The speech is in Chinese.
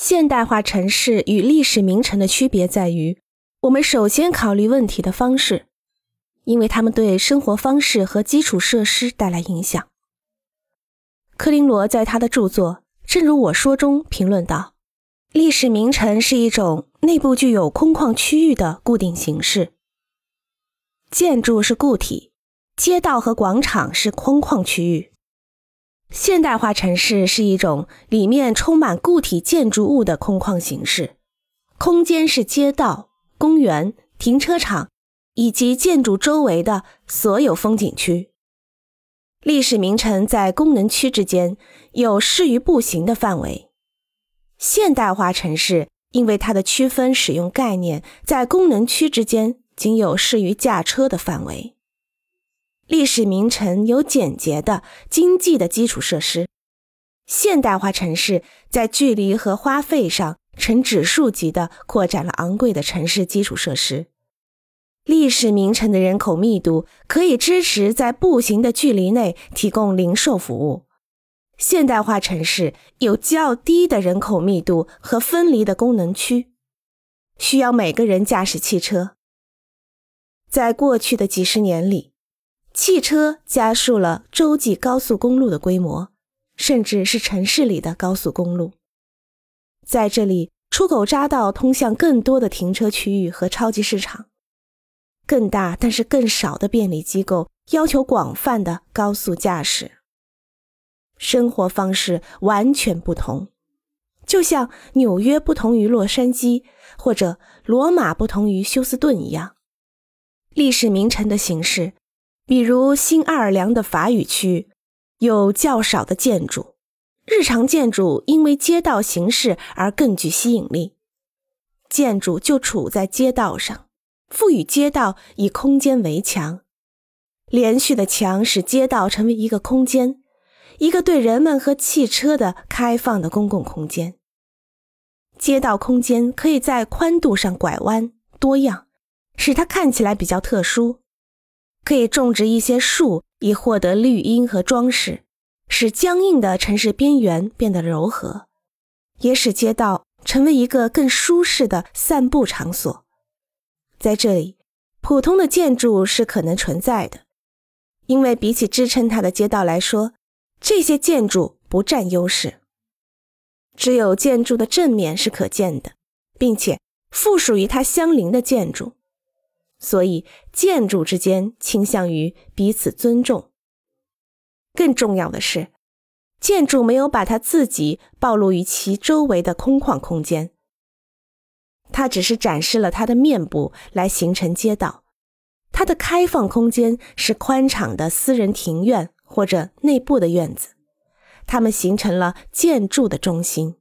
现代化城市与历史名城的区别在于，我们首先考虑问题的方式，因为他们对生活方式和基础设施带来影响。克林罗在他的著作《正如我说》中评论道：“历史名城是一种内部具有空旷区域的固定形式，建筑是固体，街道和广场是空旷区域。”现代化城市是一种里面充满固体建筑物的空旷形式，空间是街道、公园、停车场以及建筑周围的所有风景区。历史名城在功能区之间有适于步行的范围，现代化城市因为它的区分使用概念，在功能区之间仅有适于驾车的范围。历史名城有简洁的、经济的基础设施，现代化城市在距离和花费上呈指数级的扩展了昂贵的城市基础设施。历史名城的人口密度可以支持在步行的距离内提供零售服务，现代化城市有较低的人口密度和分离的功能区，需要每个人驾驶汽车。在过去的几十年里。汽车加速了洲际高速公路的规模，甚至是城市里的高速公路。在这里，出口匝道通向更多的停车区域和超级市场。更大但是更少的便利机构要求广泛的高速驾驶。生活方式完全不同，就像纽约不同于洛杉矶，或者罗马不同于休斯顿一样。历史名城的形式。比如新奥尔良的法语区有较少的建筑，日常建筑因为街道形式而更具吸引力。建筑就处在街道上，赋予街道以空间围墙。连续的墙使街道成为一个空间，一个对人们和汽车的开放的公共空间。街道空间可以在宽度上拐弯多样，使它看起来比较特殊。可以种植一些树，以获得绿荫和装饰，使僵硬的城市边缘变得柔和，也使街道成为一个更舒适的散步场所。在这里，普通的建筑是可能存在的，因为比起支撑它的街道来说，这些建筑不占优势。只有建筑的正面是可见的，并且附属于它相邻的建筑。所以，建筑之间倾向于彼此尊重。更重要的是，建筑没有把它自己暴露于其周围的空旷空间，它只是展示了它的面部来形成街道。它的开放空间是宽敞的私人庭院或者内部的院子，它们形成了建筑的中心。